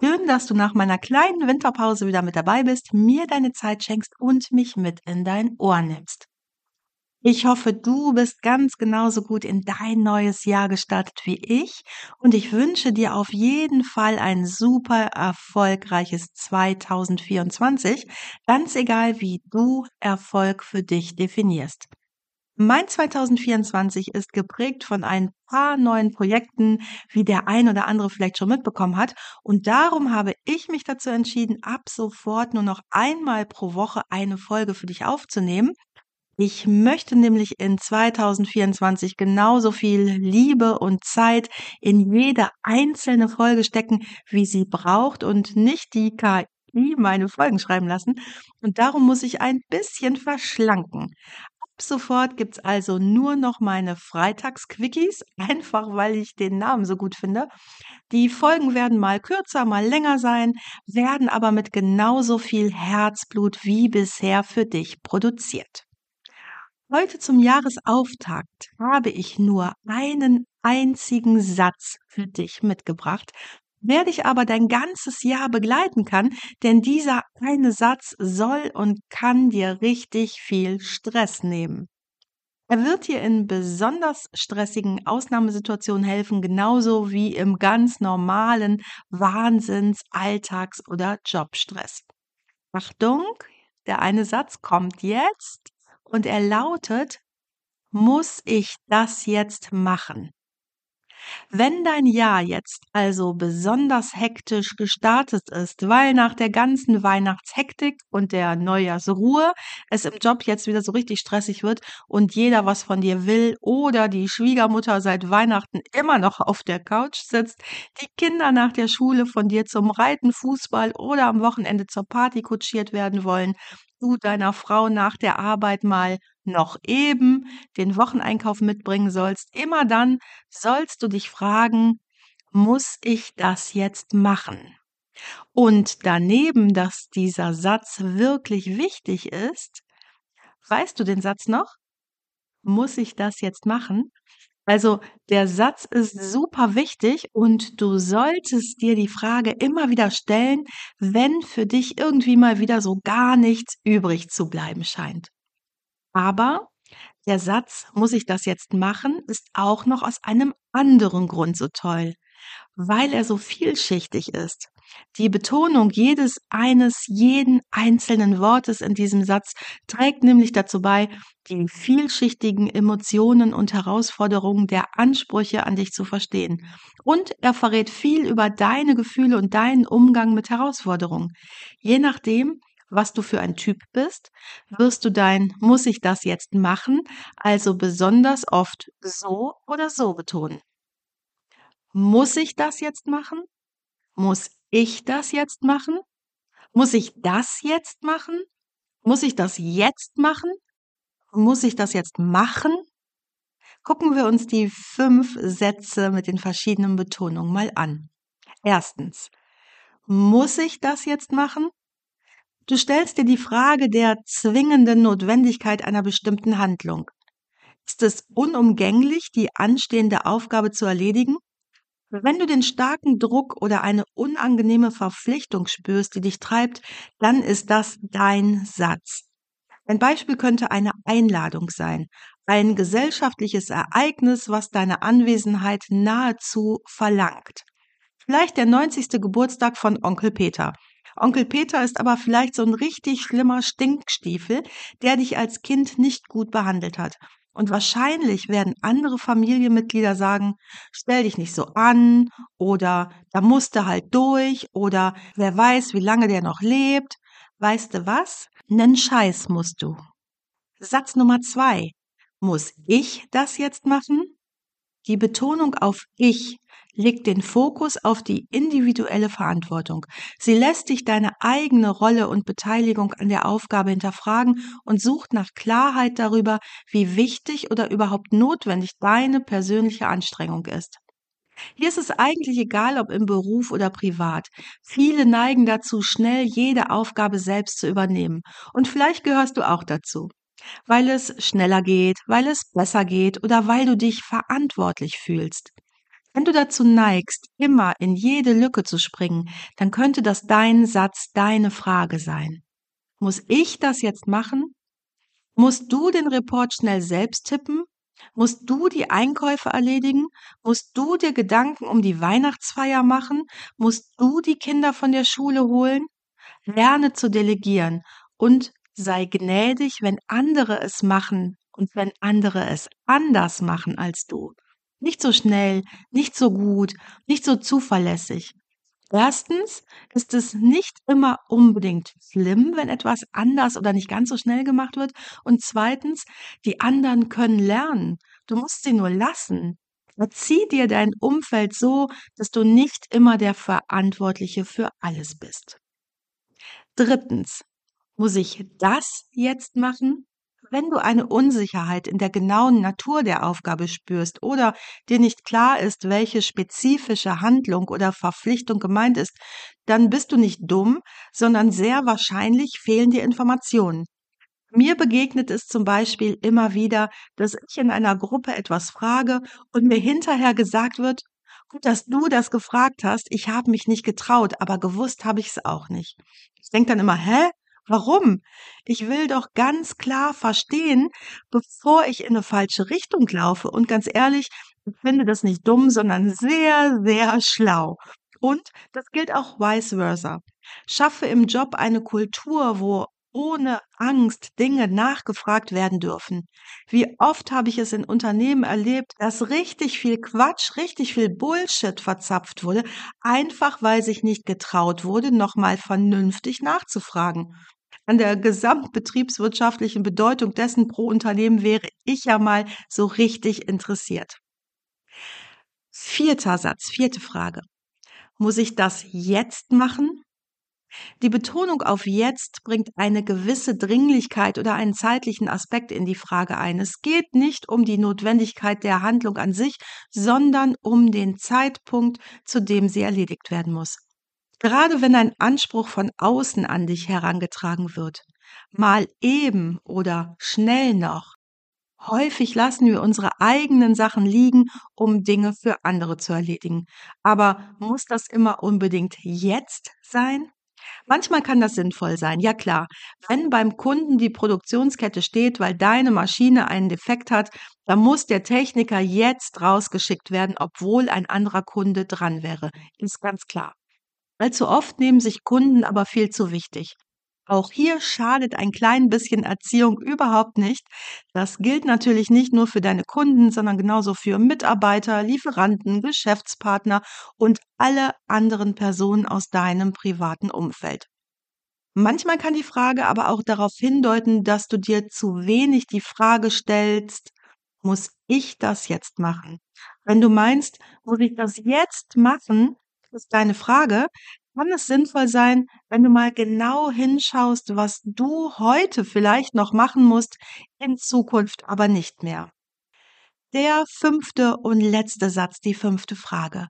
Schön, dass du nach meiner kleinen Winterpause wieder mit dabei bist, mir deine Zeit schenkst und mich mit in dein Ohr nimmst. Ich hoffe, du bist ganz genauso gut in dein neues Jahr gestartet wie ich und ich wünsche dir auf jeden Fall ein super erfolgreiches 2024, ganz egal wie du Erfolg für dich definierst. Mein 2024 ist geprägt von ein paar neuen Projekten, wie der ein oder andere vielleicht schon mitbekommen hat. Und darum habe ich mich dazu entschieden, ab sofort nur noch einmal pro Woche eine Folge für dich aufzunehmen. Ich möchte nämlich in 2024 genauso viel Liebe und Zeit in jede einzelne Folge stecken, wie sie braucht und nicht die KI meine Folgen schreiben lassen. Und darum muss ich ein bisschen verschlanken sofort gibt's also nur noch meine Freitagsquickies, einfach weil ich den Namen so gut finde. Die Folgen werden mal kürzer, mal länger sein, werden aber mit genauso viel Herzblut wie bisher für dich produziert. Heute zum Jahresauftakt habe ich nur einen einzigen Satz für dich mitgebracht, der dich aber dein ganzes Jahr begleiten kann, denn dieser eine Satz soll und kann dir richtig viel Stress nehmen. Er wird dir in besonders stressigen Ausnahmesituationen helfen, genauso wie im ganz normalen Wahnsinns-, Alltags- oder Jobstress. Achtung, der eine Satz kommt jetzt und er lautet, muss ich das jetzt machen? Wenn dein Jahr jetzt also besonders hektisch gestartet ist, weil nach der ganzen Weihnachtshektik und der Neujahrsruhe es im Job jetzt wieder so richtig stressig wird und jeder was von dir will oder die Schwiegermutter seit Weihnachten immer noch auf der Couch sitzt, die Kinder nach der Schule von dir zum Reiten, Fußball oder am Wochenende zur Party kutschiert werden wollen, du deiner Frau nach der Arbeit mal noch eben den Wocheneinkauf mitbringen sollst, immer dann sollst du dich fragen, muss ich das jetzt machen? Und daneben, dass dieser Satz wirklich wichtig ist, weißt du den Satz noch? Muss ich das jetzt machen? Also der Satz ist super wichtig und du solltest dir die Frage immer wieder stellen, wenn für dich irgendwie mal wieder so gar nichts übrig zu bleiben scheint. Aber der Satz, muss ich das jetzt machen, ist auch noch aus einem anderen Grund so toll, weil er so vielschichtig ist. Die Betonung jedes eines, jeden einzelnen Wortes in diesem Satz trägt nämlich dazu bei, die vielschichtigen Emotionen und Herausforderungen der Ansprüche an dich zu verstehen. Und er verrät viel über deine Gefühle und deinen Umgang mit Herausforderungen. Je nachdem, was du für ein Typ bist, wirst du dein muss ich das jetzt machen, also besonders oft so oder so betonen. Muss ich das jetzt machen? Muss ich das jetzt machen? Muss ich das jetzt machen? Muss ich das jetzt machen? Muss ich das jetzt machen? Gucken wir uns die fünf Sätze mit den verschiedenen Betonungen mal an. Erstens, muss ich das jetzt machen? Du stellst dir die Frage der zwingenden Notwendigkeit einer bestimmten Handlung. Ist es unumgänglich, die anstehende Aufgabe zu erledigen? Wenn du den starken Druck oder eine unangenehme Verpflichtung spürst, die dich treibt, dann ist das dein Satz. Ein Beispiel könnte eine Einladung sein, ein gesellschaftliches Ereignis, was deine Anwesenheit nahezu verlangt. Vielleicht der 90. Geburtstag von Onkel Peter. Onkel Peter ist aber vielleicht so ein richtig schlimmer Stinkstiefel, der dich als Kind nicht gut behandelt hat. Und wahrscheinlich werden andere Familienmitglieder sagen, stell dich nicht so an oder da musst du halt durch oder wer weiß, wie lange der noch lebt. Weißt du was? Nen Scheiß musst du. Satz Nummer zwei. Muss ich das jetzt machen? Die Betonung auf ich legt den Fokus auf die individuelle Verantwortung. Sie lässt dich deine eigene Rolle und Beteiligung an der Aufgabe hinterfragen und sucht nach Klarheit darüber, wie wichtig oder überhaupt notwendig deine persönliche Anstrengung ist. Hier ist es eigentlich egal, ob im Beruf oder privat. Viele neigen dazu, schnell jede Aufgabe selbst zu übernehmen. Und vielleicht gehörst du auch dazu. Weil es schneller geht, weil es besser geht oder weil du dich verantwortlich fühlst. Wenn du dazu neigst, immer in jede Lücke zu springen, dann könnte das dein Satz, deine Frage sein. Muss ich das jetzt machen? Musst du den Report schnell selbst tippen? Musst du die Einkäufe erledigen? Musst du dir Gedanken um die Weihnachtsfeier machen? Musst du die Kinder von der Schule holen? Lerne zu delegieren und sei gnädig, wenn andere es machen und wenn andere es anders machen als du. Nicht so schnell, nicht so gut, nicht so zuverlässig. Erstens ist es nicht immer unbedingt schlimm, wenn etwas anders oder nicht ganz so schnell gemacht wird. Und zweitens, die anderen können lernen. Du musst sie nur lassen. Erzieh dir dein Umfeld so, dass du nicht immer der Verantwortliche für alles bist. Drittens, muss ich das jetzt machen? Wenn du eine Unsicherheit in der genauen Natur der Aufgabe spürst oder dir nicht klar ist, welche spezifische Handlung oder Verpflichtung gemeint ist, dann bist du nicht dumm, sondern sehr wahrscheinlich fehlen dir Informationen. Mir begegnet es zum Beispiel immer wieder, dass ich in einer Gruppe etwas frage und mir hinterher gesagt wird, gut, dass du das gefragt hast, ich habe mich nicht getraut, aber gewusst habe ich es auch nicht. Ich denke dann immer, hä? Warum? Ich will doch ganz klar verstehen, bevor ich in eine falsche Richtung laufe. Und ganz ehrlich, ich finde das nicht dumm, sondern sehr, sehr schlau. Und das gilt auch vice versa. Schaffe im Job eine Kultur, wo ohne Angst Dinge nachgefragt werden dürfen. Wie oft habe ich es in Unternehmen erlebt, dass richtig viel Quatsch, richtig viel Bullshit verzapft wurde, einfach weil sich nicht getraut wurde, nochmal vernünftig nachzufragen an der gesamtbetriebswirtschaftlichen Bedeutung dessen pro Unternehmen wäre ich ja mal so richtig interessiert. Vierter Satz, vierte Frage. Muss ich das jetzt machen? Die Betonung auf jetzt bringt eine gewisse Dringlichkeit oder einen zeitlichen Aspekt in die Frage ein. Es geht nicht um die Notwendigkeit der Handlung an sich, sondern um den Zeitpunkt, zu dem sie erledigt werden muss. Gerade wenn ein Anspruch von außen an dich herangetragen wird, mal eben oder schnell noch. Häufig lassen wir unsere eigenen Sachen liegen, um Dinge für andere zu erledigen. Aber muss das immer unbedingt jetzt sein? Manchmal kann das sinnvoll sein, ja klar. Wenn beim Kunden die Produktionskette steht, weil deine Maschine einen Defekt hat, dann muss der Techniker jetzt rausgeschickt werden, obwohl ein anderer Kunde dran wäre. Ist ganz klar. Allzu oft nehmen sich Kunden aber viel zu wichtig. Auch hier schadet ein klein bisschen Erziehung überhaupt nicht. Das gilt natürlich nicht nur für deine Kunden, sondern genauso für Mitarbeiter, Lieferanten, Geschäftspartner und alle anderen Personen aus deinem privaten Umfeld. Manchmal kann die Frage aber auch darauf hindeuten, dass du dir zu wenig die Frage stellst, muss ich das jetzt machen? Wenn du meinst, muss ich das jetzt machen, ist deine Frage, kann es sinnvoll sein, wenn du mal genau hinschaust, was du heute vielleicht noch machen musst, in Zukunft aber nicht mehr. Der fünfte und letzte Satz, die fünfte Frage.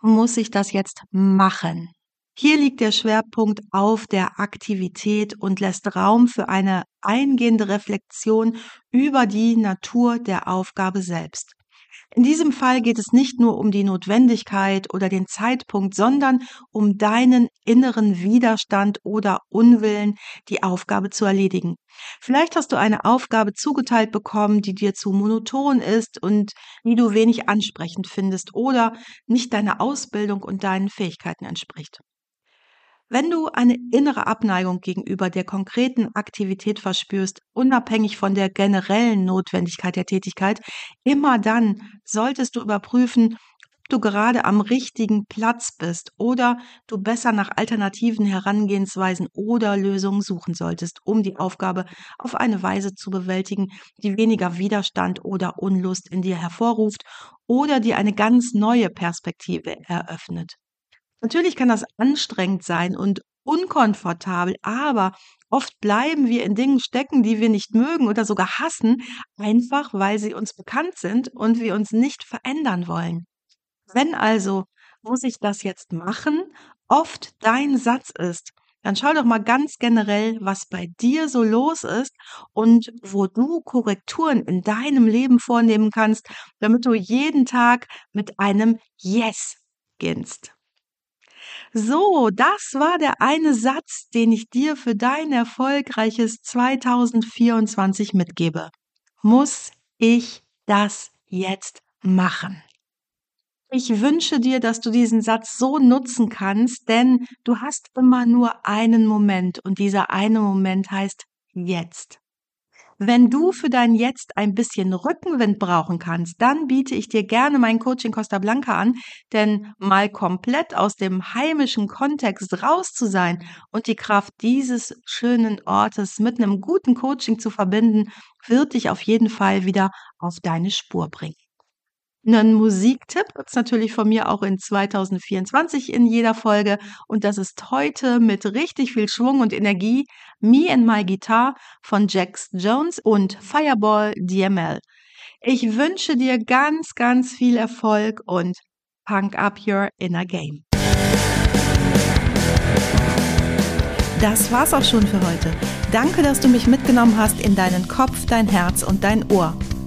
Muss ich das jetzt machen? Hier liegt der Schwerpunkt auf der Aktivität und lässt Raum für eine eingehende Reflexion über die Natur der Aufgabe selbst. In diesem Fall geht es nicht nur um die Notwendigkeit oder den Zeitpunkt, sondern um deinen inneren Widerstand oder Unwillen, die Aufgabe zu erledigen. Vielleicht hast du eine Aufgabe zugeteilt bekommen, die dir zu monoton ist und die du wenig ansprechend findest oder nicht deiner Ausbildung und deinen Fähigkeiten entspricht. Wenn du eine innere Abneigung gegenüber der konkreten Aktivität verspürst, unabhängig von der generellen Notwendigkeit der Tätigkeit, immer dann solltest du überprüfen, ob du gerade am richtigen Platz bist oder du besser nach alternativen Herangehensweisen oder Lösungen suchen solltest, um die Aufgabe auf eine Weise zu bewältigen, die weniger Widerstand oder Unlust in dir hervorruft oder dir eine ganz neue Perspektive eröffnet. Natürlich kann das anstrengend sein und unkomfortabel, aber oft bleiben wir in Dingen stecken, die wir nicht mögen oder sogar hassen, einfach weil sie uns bekannt sind und wir uns nicht verändern wollen. Wenn also muss ich das jetzt machen, oft dein Satz ist, dann schau doch mal ganz generell, was bei dir so los ist und wo du Korrekturen in deinem Leben vornehmen kannst, damit du jeden Tag mit einem Yes beginnst. So, das war der eine Satz, den ich dir für dein erfolgreiches 2024 mitgebe. Muss ich das jetzt machen? Ich wünsche dir, dass du diesen Satz so nutzen kannst, denn du hast immer nur einen Moment und dieser eine Moment heißt jetzt. Wenn du für dein Jetzt ein bisschen Rückenwind brauchen kannst, dann biete ich dir gerne mein Coaching Costa Blanca an, denn mal komplett aus dem heimischen Kontext raus zu sein und die Kraft dieses schönen Ortes mit einem guten Coaching zu verbinden, wird dich auf jeden Fall wieder auf deine Spur bringen. Einen Musiktipp gibt's natürlich von mir auch in 2024 in jeder Folge und das ist heute mit richtig viel Schwung und Energie Me and My Guitar von Jax Jones und Fireball DML. Ich wünsche dir ganz, ganz viel Erfolg und punk up your inner game. Das war's auch schon für heute. Danke, dass du mich mitgenommen hast in deinen Kopf, dein Herz und dein Ohr.